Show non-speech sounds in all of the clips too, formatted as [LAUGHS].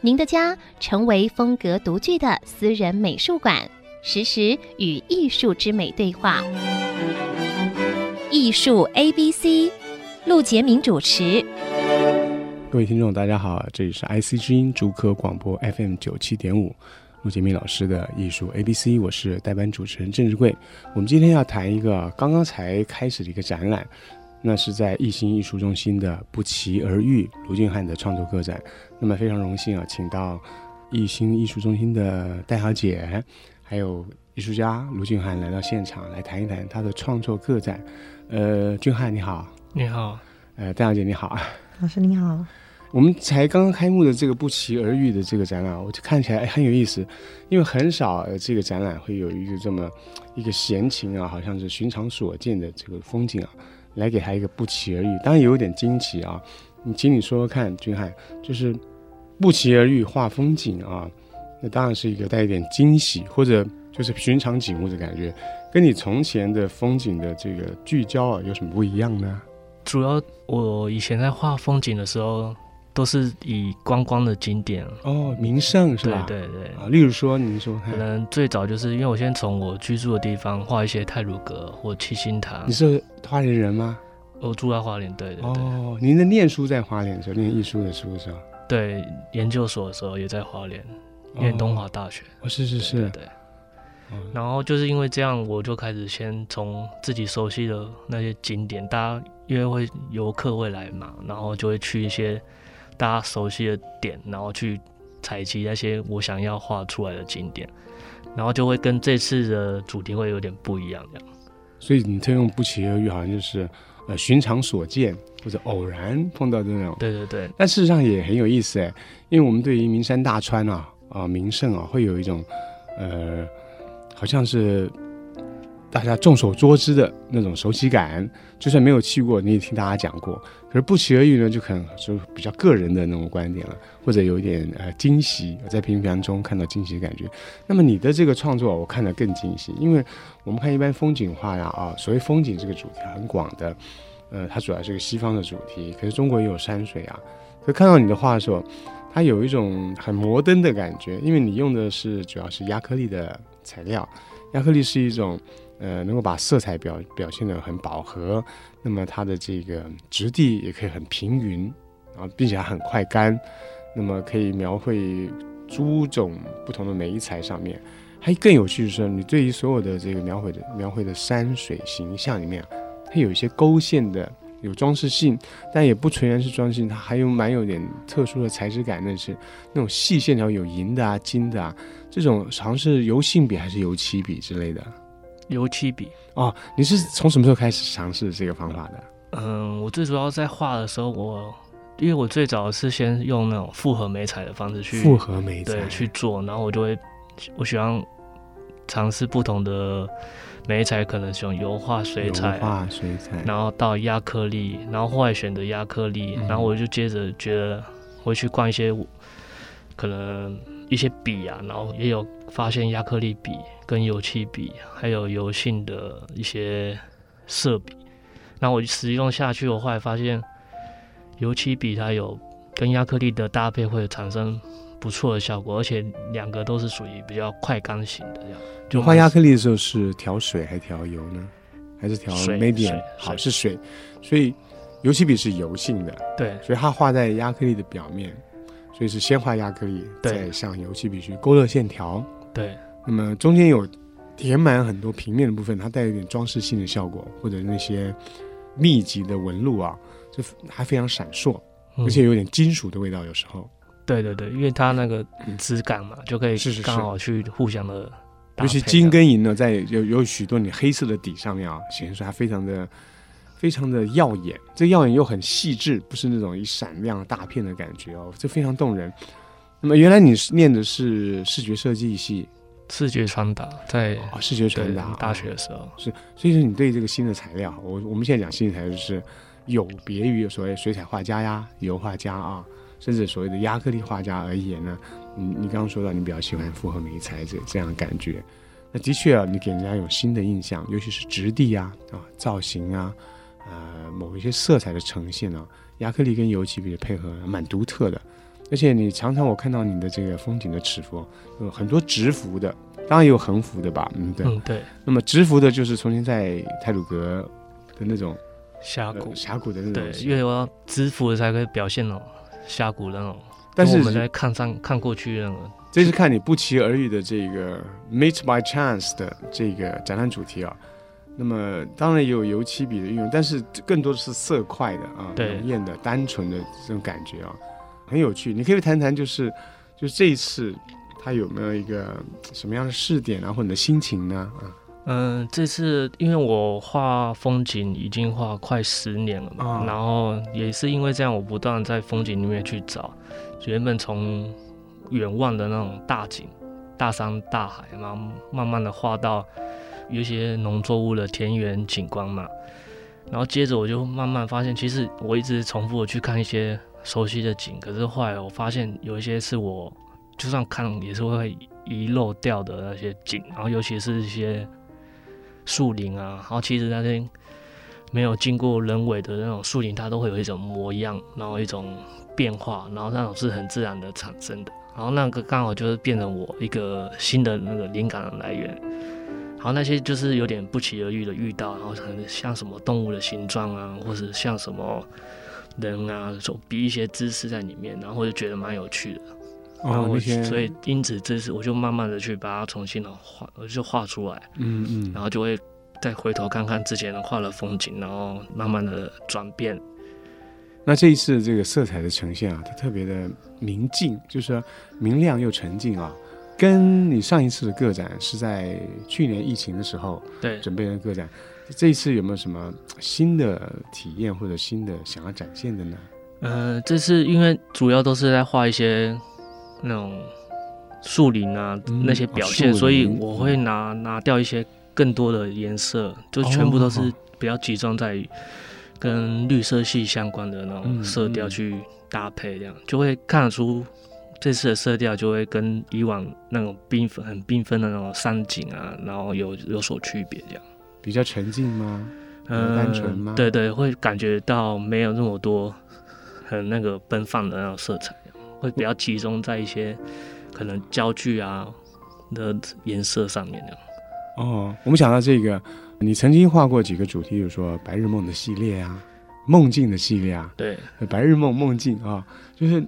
您的家成为风格独具的私人美术馆，实时与艺术之美对话。艺术 A B C，陆杰明主持。各位听众，大家好，这里是 IC 之音竹科广播 FM 九七点五，陆杰明老师的艺术 A B C，我是代班主持人郑志贵。我们今天要谈一个刚刚才开始的一个展览。那是在艺兴艺术中心的《不期而遇》卢俊汉的创作个展。那么非常荣幸啊，请到艺兴艺术中心的戴小姐，还有艺术家卢俊汉来到现场来谈一谈他的创作个展。呃，俊汉你好，你好，呃，戴小姐你好，老师你好。我们才刚刚开幕的这个《不期而遇》的这个展览，我就看起来很有意思，因为很少呃这个展览会有一个这么一个闲情啊，好像是寻常所见的这个风景啊。来给他一个不期而遇，当然有点惊奇啊！你请你说说看，君汉，就是不期而遇画风景啊，那当然是一个带一点惊喜或者就是寻常景物的感觉，跟你从前的风景的这个聚焦啊有什么不一样呢？主要我以前在画风景的时候。都是以观光的景点哦，名胜是吧？对对对啊，例如说，您说可能最早就是因为我先从我居住的地方画一些泰鲁阁或七星塔。你是花莲人吗？我住在花莲，对对对。哦，您的念书在花莲的时候，念艺术的书的时候，对，研究所的时候也在花莲，念东华大学。哦，是是是，对，对。然后就是因为这样，我就开始先从自己熟悉的那些景点，大家因为会游客会来嘛，然后就会去一些。大家熟悉的点，然后去采集那些我想要画出来的景点，然后就会跟这次的主题会有点不一样，这样。所以你这用不期而遇，好像就是呃寻常所见或者偶然碰到的那种。对对对。但事实上也很有意思哎，因为我们对于名山大川啊啊名胜啊，会有一种呃好像是。大家众所周知的那种熟悉感，就算没有去过，你也听大家讲过。可是不期而遇呢，就可能就比较个人的那种观点了，或者有一点呃惊喜，在平凡中看到惊喜的感觉。那么你的这个创作，我看得更惊喜，因为我们看一般风景画呀啊，所谓风景这个主题很广的，呃，它主要是个西方的主题，可是中国也有山水啊。可看到你的画的时候，它有一种很摩登的感觉，因为你用的是主要是亚克力的材料，亚克力是一种。呃，能够把色彩表表现得很饱和，那么它的这个质地也可以很平匀，啊，并且很快干，那么可以描绘诸种不同的媒材上面。还更有趣的是，你对于所有的这个描绘的描绘的山水形象里面，它有一些勾线的，有装饰性，但也不全然是装饰性，它还有蛮有点特殊的材质感，那是那种细线条，有银的啊、金的啊，这种好像是油性笔还是油漆笔之类的。油漆笔哦，你是从什么时候开始尝试这个方法的？嗯，我最主要在画的时候，我因为我最早是先用那种复合媒材的方式去复合媒材对去做，然后我就会我喜欢尝试不同的媒材，可能用油画、水彩、画水彩，然后到压克力，然后后来选择压克力，嗯，然后我就接着觉得会去逛一些可能。一些笔啊，然后也有发现亚克力笔跟油漆笔，还有油性的一些色笔。然后我使用下去，我后来发现油漆笔它有跟亚克力的搭配会产生不错的效果，而且两个都是属于比较快干型的这样。就画亚克力的时候是调水还是调油呢？还是调 medium？好，是水。所以油漆笔是油性的，对，所以它画在亚克力的表面。所以是先画亚克力，再上油漆笔去勾勒线条。对，那么中间有填满很多平面的部分，它带有一点装饰性的效果，或者那些密集的纹路啊，就还非常闪烁，嗯，而且有点金属的味道。有时候，对对对，因为它那个质感嘛，嗯，就可以刚好去互相的，尤其金跟银呢，在有有许多你黑色的底上面啊，显示出它非常的。非常的耀眼，这耀眼又很细致，不是那种一闪亮大片的感觉哦，这非常动人。那么原来你是念的是视觉设计系，视觉传达在哦，视觉传达，大学的时候、哦、是，所以说你对这个新的材料，我我们现在讲新的材料就是有别于所谓水彩画家呀、油画家啊，甚至所谓的亚克力画家而言呢，你你刚刚说到你比较喜欢复合媒材这这样的感觉，那的确啊，你给人家有新的印象，尤其是质地呀啊，啊造型啊，呃某一些色彩的呈现啊，亚克力跟油漆比的配合蛮独特的。而且你常常我看到你的这个风景的尺幅有很多直幅的，当然也有横幅的吧？嗯，对。嗯，对。那么直幅的就是重新在泰鲁格的那种峡谷，峡谷的那种。对，因为我要直幅的才可以表现哦，峡谷的那种。但是我们在看上看过去那种。这是看你不期而遇的这个 Meet by Chance 的这个展览主题啊。那么当然也有油漆笔的运用，但是更多的是色块的啊，浓艳的、单纯的这种感觉啊。很有趣，你可以谈谈，就是，就是这一次，他有没有一个什么样的试点啊，或者你的心情呢？啊，嗯，这次因为我画风景已经画快十年了嘛，哦、然后也是因为这样，我不断在风景里面去找，原本从远望的那种大景、大山、大海，然后慢慢的画到有一些农作物的田园景观嘛，然后接着我就慢慢发现，其实我一直重复的去看一些。熟悉的景，可是后来我发现有一些是我就算看也是会遗漏掉的那些景，然后尤其是一些树林啊，然后其实那些没有经过人为的那种树林，它都会有一种模样，然后一种变化，然后那种是很自然的产生的，然后那个刚好就是变成我一个新的那个灵感的来源，然后那些就是有点不期而遇的遇到，然后可能像什么动物的形状啊，或者像什么。人啊，手比一些姿势在里面，然后我就觉得蛮有趣的。哦，然后我所以因此这次我就慢慢的去把它重新的画，我就画出来。嗯嗯。然后就会再回头看看之前的画的风景，然后慢慢的转变。那这一次这个色彩的呈现啊，它特别的明净，就是说明亮又沉静啊。跟你上一次的个展是在去年疫情的时候对准备的个展。这一次有没有什么新的体验或者新的想要展现的呢？呃，这次因为主要都是在画一些那种树林啊、嗯、那些表现，哦、所以我会拿拿掉一些更多的颜色，就全部都是比较集中在跟绿色系相关的那种色调去搭配，这样、嗯嗯、就会看得出这次的色调就会跟以往那种缤纷、很缤纷的那种山景啊，然后有有所区别，这样。比较沉静吗？嗯，单纯吗？对对，会感觉到没有那么多很那个奔放的那种色彩，会比较集中在一些可能焦距啊的颜色上面。哦，我们想到这个，你曾经画过几个主题，比如说白日梦的系列啊，梦境的系列啊，对，白日梦梦境啊，就是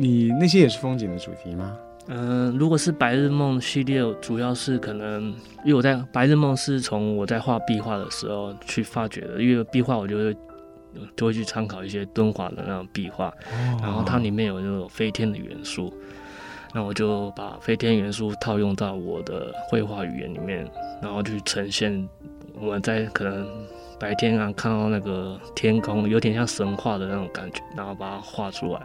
你那些也是风景的主题吗？嗯、呃，如果是白日梦系列，主要是可能因为我在白日梦是从我在画壁画的时候去发掘的，因为壁画我就会就会去参考一些敦煌的那种壁画，然后它里面有那种飞天的元素，那我就把飞天元素套用到我的绘画语言里面，然后去呈现我们在可能白天啊看到那个天空有点像神话的那种感觉，然后把它画出来，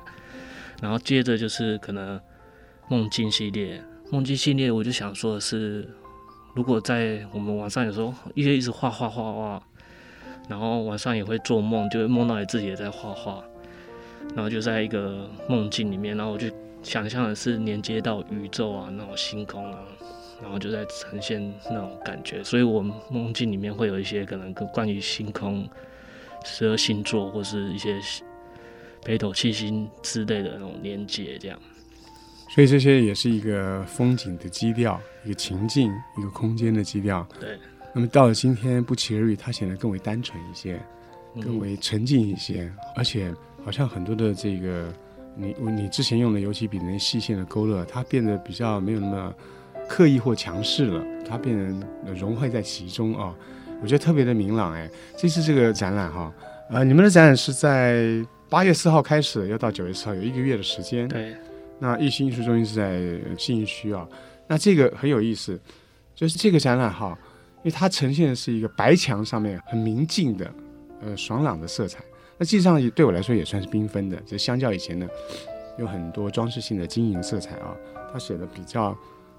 然后接着就是可能。梦境系列，梦境系列，我就想说的是，如果在我们晚上有时候一直一直画画画画，然后晚上也会做梦，就会梦到你自己也在画画，然后就在一个梦境里面，然后我就想象的是连接到宇宙啊，那种星空啊，然后就在呈现那种感觉，所以我梦境里面会有一些可能跟关于星空、十二星座或是一些北斗七星之类的那种连接，这样。所以这些也是一个风景的基调，一个情境，一个空间的基调。对。那么到了今天，不期而遇，它显得更为单纯一些，更为沉静一些，嗯、而且好像很多的这个你你之前用的油漆笔的那细线的勾勒，它变得比较没有那么刻意或强势了，它变得融汇在其中啊、哦。我觉得特别的明朗哎。这次这个展览哈，呃，你们的展览是在八月四号开始，要到九月四号，有一个月的时间。对。那艺兴艺术中心是在信义区啊，那这个很有意思，就是这个展览哈，因为它呈现的是一个白墙上面很明净的，呃爽朗的色彩，那实际上也对我来说也算是缤纷的，就相较以前呢有很多装饰性的金银色彩啊，它写的比较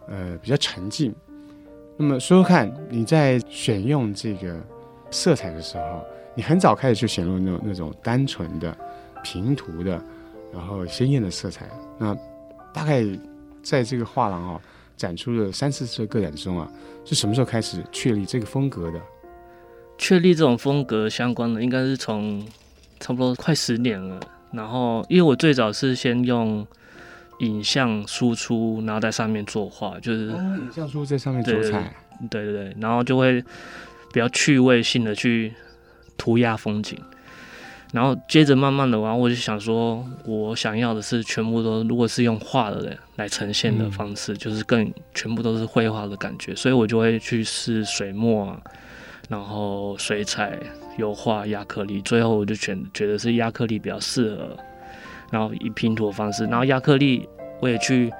呃比较沉静。那么说说看，你在选用这个色彩的时候，你很早开始就选用那种那种单纯的平涂的，然后鲜艳的色彩。那大概在这个画廊啊展出了三四次个展中啊，是什么时候开始确立这个风格的？确立这种风格相关的，应该是从差不多快十年了。然后，因为我最早是先用影像输出，然后在上面作画，就是、哦、影像输出在上面做菜，对对对，然后就会比较趣味性的去涂鸦风景。然后接着慢慢的玩，我就想说，我想要的是全部都如果是用画的人来呈现的方式，嗯、就是更全部都是绘画的感觉，所以我就会去试水墨啊。然后水彩、油画、亚克力，最后我就选觉得是亚克力比较适合，然后以拼图的方式，然后亚克力我也去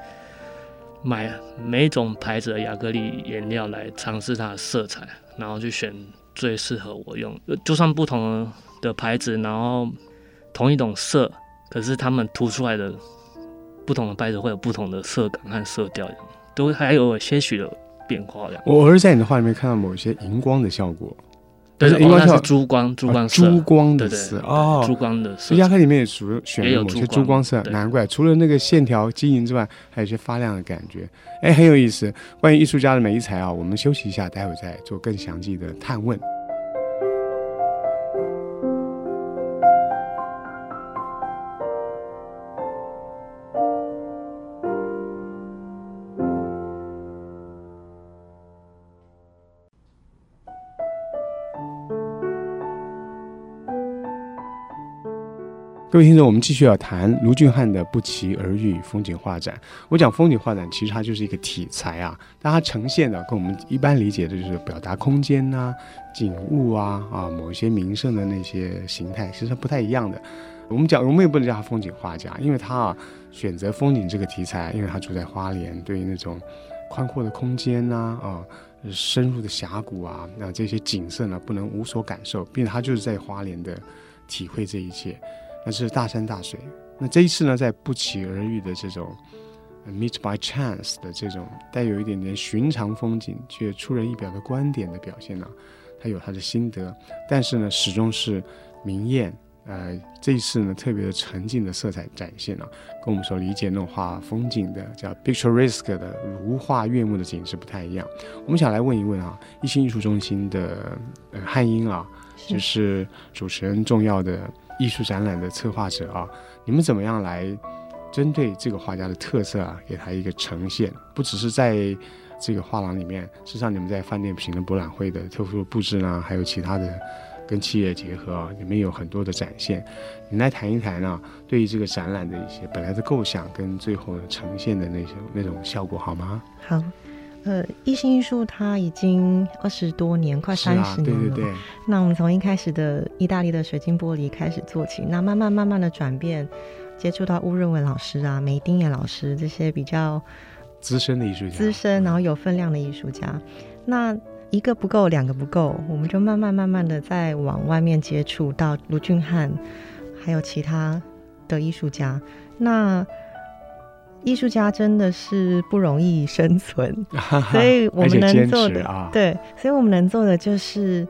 买每一种牌子的亚克力颜料来尝试它的色彩，然后去选最适合我用。就算不同的牌子，然后同一种色，可是他们涂出来的不同的牌子会有不同的色感和色调，都还有些许的。变化的。我是在你的画里面看到某些荧光的效果，对，荧光是珠光，珠光色，珠光的色哦，珠光的色。亚克力里面也属于选了某些珠光色，难怪除了那个线条晶莹之外，还有一些发亮的感觉，哎，很有意思。关于艺术家的美材啊，我们休息一下，待会再做更详细的探问。各位听众，我们继续要谈卢俊汉的《不期而遇》风景画展。我讲风景画展，其实它就是一个题材啊，但它呈现的跟我们一般理解的就是表达空间呐、景物啊、啊某一些名胜的那些形态，其实它不太一样的。我们讲，我们也不能叫他风景画家，因为他啊选择风景这个题材，因为他住在花莲，对于那种宽阔的空间呐、啊深入的峡谷啊，那这些景色呢不能无所感受，并且他就是在花莲的体会这一切。那是大山大水。那这一次呢，在不期而遇的这种 meet by chance 的这种带有一点点寻常风景却出人意表的观点的表现呢，他有他的心得，但是呢，始终是明艳。呃，这一次呢，特别的沉静的色彩展现啊，跟我们所理解那种画风景的叫 picturesque 的如画悦目的景致不太一样。我们想来问一问啊，一心艺术中心的呃汉英啊，就是主持人重要的。艺术展览的策划者啊，你们怎么样来针对这个画家的特色啊，给他一个呈现？不只是在这个画廊里面，实际上你们在饭店品的博览会的特殊布置呢，还有其他的跟企业结合啊，里面有很多的展现。你来谈一谈啊，对于这个展览的一些本来的构想跟最后呈现的那些那种效果，好吗？好。呃，一心艺术它已经二十多年，快三十年了。啊、对对对。那我们从一开始的意大利的水晶玻璃开始做起，那慢慢慢慢的转变，接触到吴润文老师啊、梅丁野老师这些比较资深的艺术家，资深然后有分量的艺术家。那一个不够，两个不够，我们就慢慢慢慢的再往外面接触到卢俊汉，还有其他的艺术家。那艺术家真的是不容易生存，[LAUGHS] 所以我们能做的，啊、对，所以我们能做的就是，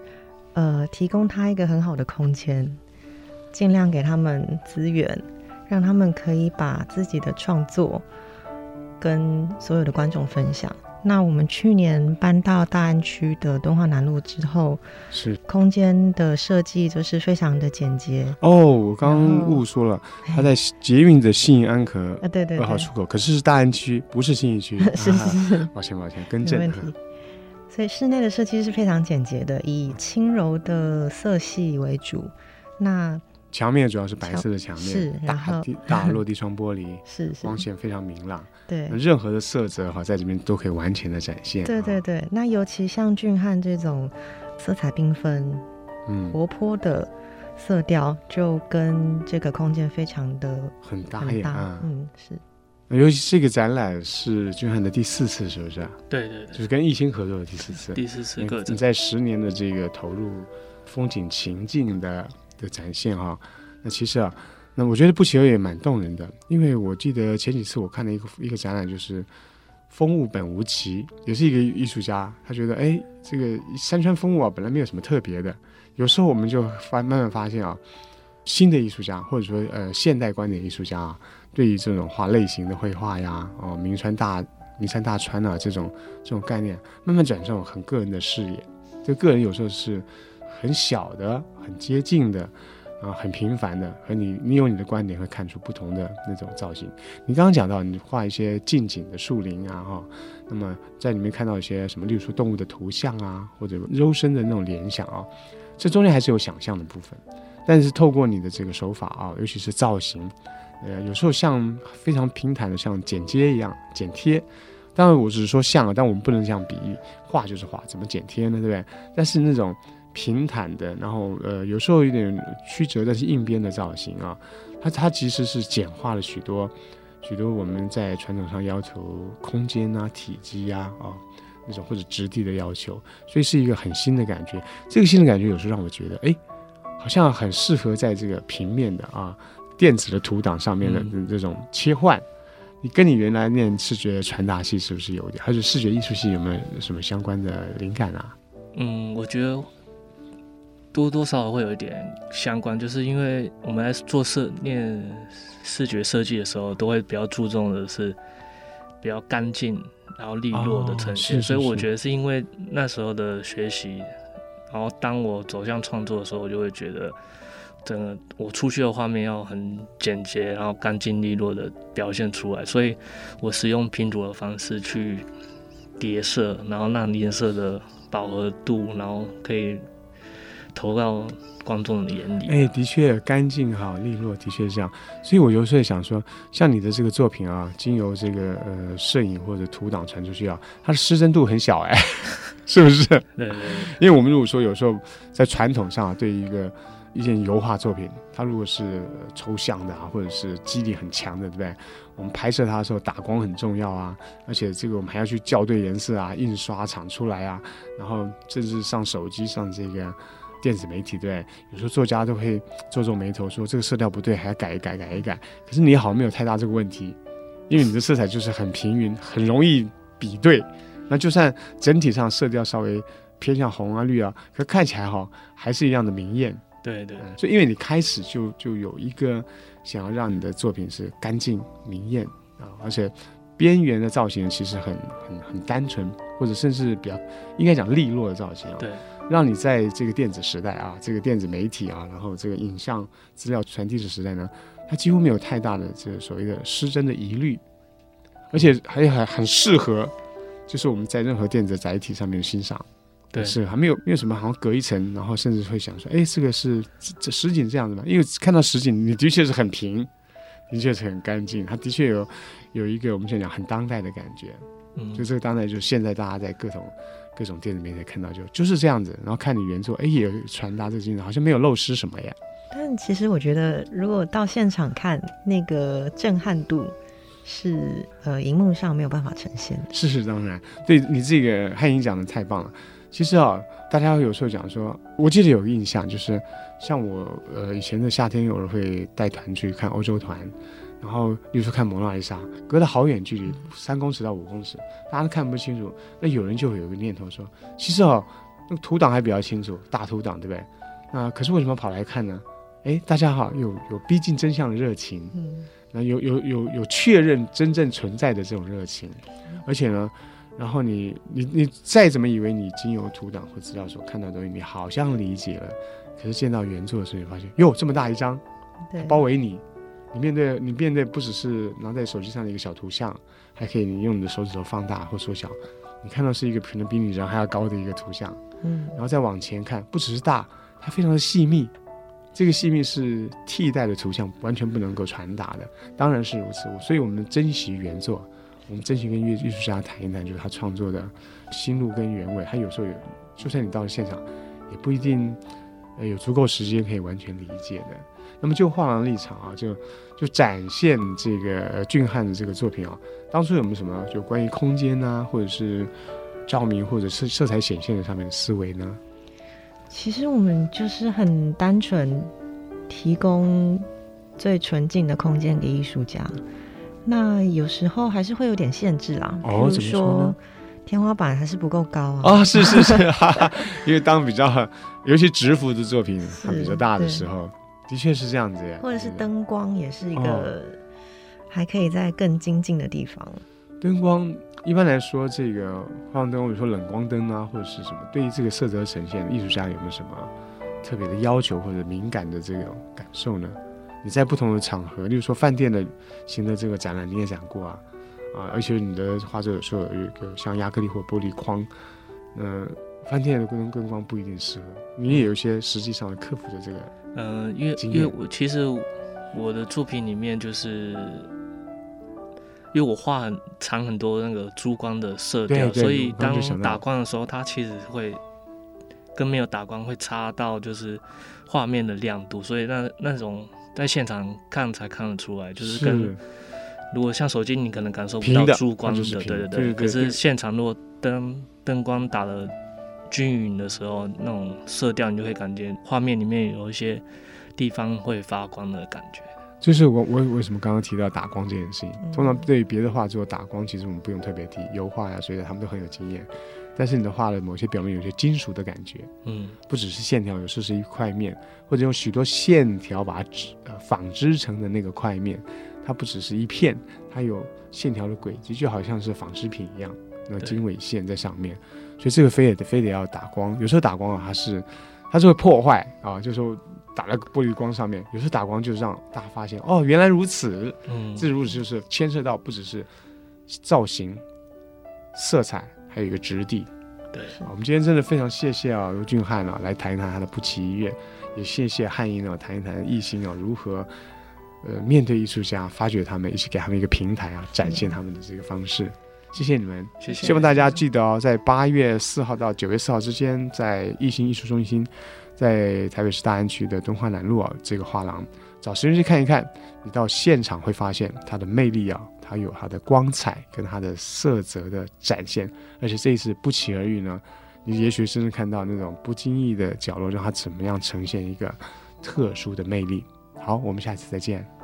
呃，提供他一个很好的空间，尽量给他们资源，让他们可以把自己的创作跟所有的观众分享。那我们去年搬到大安区的敦化南路之后，是空间的设计就是非常的简洁哦。我刚刚误说了，它在捷运的信义安可啊，对对二号出口，可是是大安区，不是信义区。[LAUGHS] 是是是，抱歉抱歉，更正。所以室内的设计是非常简洁的，以轻柔的色系为主。那墙面主要是白色的墙面，是然后大大 [LAUGHS] 落地窗玻璃，[LAUGHS] 是是光线非常明朗。对，任何的色泽哈，在这边都可以完全的展现。对对对，那尤其像俊汉这种色彩缤纷、嗯，活泼的色调，就跟这个空间非常的很搭呀。啊、嗯，是。尤其这个展览是俊汉的第四次，是不是？对对对，就是跟艺兴合作的第四次。第四次个展，你在十年的这个投入风景情境的的展现哈，那其实啊。那我觉得不期而也蛮动人的，因为我记得前几次我看了一个一个展览，就是风物本无奇，也是一个艺术家，他觉得哎，这个山川风物啊，本来没有什么特别的。有时候我们就发慢慢发现啊，新的艺术家或者说呃现代观点艺术家啊，对于这种画类型的绘画呀，哦，名川大名山大川啊这种这种概念，慢慢转这种很个人的视野。这个人有时候是很小的，很接近的。啊，很平凡的，和你，你有你的观点，会看出不同的那种造型。你刚刚讲到，你画一些近景的树林啊，哈，那么在里面看到一些什么，例如说动物的图像啊，或者幽深的那种联想啊，这中间还是有想象的部分。但是透过你的这个手法啊，尤其是造型，呃，有时候像非常平坦的，像剪接一样剪贴。当然，我只是说像啊，但我们不能这样比喻，画就是画，怎么剪贴呢？对不对？但是那种。平坦的，然后呃，有时候有点曲折，但是硬边的造型啊，它它其实是简化了许多许多我们在传统上要求空间啊、体积呀啊，啊那种或者质地的要求，所以是一个很新的感觉。这个新的感觉有时候让我觉得，哎，好像很适合在这个平面的啊电子的图档上面的这种切换。嗯、你跟你原来念视觉传达系是不是有点，还是视觉艺术系有没有什么相关的灵感啊？嗯，我觉得。多多少少会有一点相关，就是因为我们在做设念视觉设计的时候，都会比较注重的是比较干净，然后利落的呈现。哦、所以我觉得是因为那时候的学习，然后当我走向创作的时候，我就会觉得，整个我出去的画面要很简洁，然后干净利落的表现出来。所以我使用拼图的方式去叠色，然后让颜色的饱和度，然后可以。投到观众的眼里，哎，的确干净好利落，的确是这样。所以我有时候想说，像你的这个作品啊，经由这个呃摄影或者图档传出去啊，它的失真度很小哎，[LAUGHS] 是不是？对对对。因为我们如果说有时候在传统上啊，对于一个一件油画作品，它如果是抽象的啊，或者是肌理很强的，对不对？我们拍摄它的时候打光很重要啊，而且这个我们还要去校对颜色啊，印刷厂出来啊，然后甚至上手机上这个。电子媒体对，有时候作家都会皱皱眉头，说这个色调不对，还要改一改，改一改。可是你好像没有太大这个问题，因为你的色彩就是很平匀，很容易比对。那就算整体上色调稍微偏向红啊、绿啊，可看起来哈还是一样的明艳。对对、嗯，所以因为你开始就就有一个想要让你的作品是干净明艳啊，而且边缘的造型其实很很很单纯，或者甚至比较应该讲利落的造型。对。让你在这个电子时代啊，这个电子媒体啊，然后这个影像资料传递的时代呢，它几乎没有太大的这个所谓的失真的疑虑，而且还很很适合，就是我们在任何电子载体上面欣赏，对，是还没有没有什么好像隔一层，然后甚至会想说，哎，这个是这实景这样子吗？因为看到实景，你的确是很平，的确是很干净，它的确有有一个我们现在讲很当代的感觉，嗯，就这个当代就是现在大家在各种。各种电子媒体看到就就是这样子，然后看你原作，哎，也传达这个精神，好像没有漏失什么呀。但其实我觉得，如果到现场看，那个震撼度是呃，荧幕上没有办法呈现的。是是，当然，对你这个汉英讲的太棒了。其实啊，大家有时候讲说，我记得有个印象，就是像我呃以前的夏天，有人会带团去看欧洲团。然后，例如说看蒙娜丽莎，隔得好远距离，三公尺到五公尺，大家都看不清楚。那有人就会有个念头说，其实哦，那个图档还比较清楚，大图档对不对？那可是为什么跑来看呢？哎，大家好有有逼近真相的热情，嗯，那有有有有确认真正存在的这种热情，而且呢，然后你你你再怎么以为你经由图档或资料所看到的东西，你好像理解了，可是见到原作的时候，你发现哟，这么大一张，对，包围你。你面对你面对不只是拿在手机上的一个小图像，还可以你用你的手指头放大或缩小，你看到是一个可能比你人还要高的一个图像，嗯，然后再往前看，不只是大，它非常的细密，这个细密是替代的图像完全不能够传达的，当然是如此，所以我们珍惜原作，我们珍惜跟艺艺术家谈一谈，就是他创作的心路跟原委，他有时候有，就算你到了现场，也不一定呃有足够时间可以完全理解的。那么就画廊立场啊，就就展现这个俊汉的这个作品啊，当初有没有什么就关于空间啊，或者是照明或者是色彩显现的上面的思维呢？其实我们就是很单纯提供最纯净的空间给艺术家。那有时候还是会有点限制啦，比如说天花板还是不够高啊。哦，是是是，因为当比较，尤其直幅的作品它比较大的时候，的确是这样子呀。或者是灯光也是一个还可以在更精进的地方。灯光一般来说，这个放灯，比如说冷光灯啊，或者是什么，对于这个色泽呈现，艺术家有没有什么特别的要求或者敏感的这种感受呢？你在不同的场合，例如说饭店的型的这个展览，你也讲过啊，啊，而且你的画作有时候有一个像亚克力或玻璃框，嗯、呃，饭店的灯灯光不一定适合，你也有一些实际上的克服的这个，嗯、呃，因为因为我其实我的作品里面就是，因为我画很藏很多那个珠光的色调，所以当打光的时候，它其实会跟没有打光会差到就是画面的亮度，所以那那种。在现场看才看得出来，就是跟是如果像手机，你可能感受不到珠光的，的对对对。可是现场如果灯灯光打得均匀的时候，那种色调你就会感觉画面里面有一些地方会发光的感觉。就是我我为什么刚刚提到打光这件事情？通常对于别的画作打光，其实我们不用特别提，油画呀，所以他们都很有经验。但是你的画的某些表面有些金属的感觉，嗯，不只是线条，有时是一块面，或者用许多线条把它织呃纺织成的那个块面，它不只是一片，它有线条的轨迹，就好像是纺织品一样，那经纬线在上面，所以这个非得非得要打光，有时候打光啊，它是它是会破坏啊，就是说打在玻璃光上面，有时候打光就是让大家发现哦，原来如此，嗯，这如此就是牵涉到不只是造型、色彩。还有一个质地，对，我们今天真的非常谢谢啊，卢俊汉啊，来谈一谈他的不期一乐，也谢谢汉英啊，谈一谈艺兴啊如何呃面对艺术家，发掘他们，一起给他们一个平台啊，展现他们的这个方式。谢谢你们，谢谢。希望大家记得哦，在八月四号到九月四号之间，在艺兴艺术中心，在台北市大安区的敦化南路啊这个画廊，找时间去看一看，你到现场会发现它的魅力啊。它有它的光彩跟它的色泽的展现，而且这一次不期而遇呢，你也许甚至看到那种不经意的角落，让它怎么样呈现一个特殊的魅力。好，我们下次再见。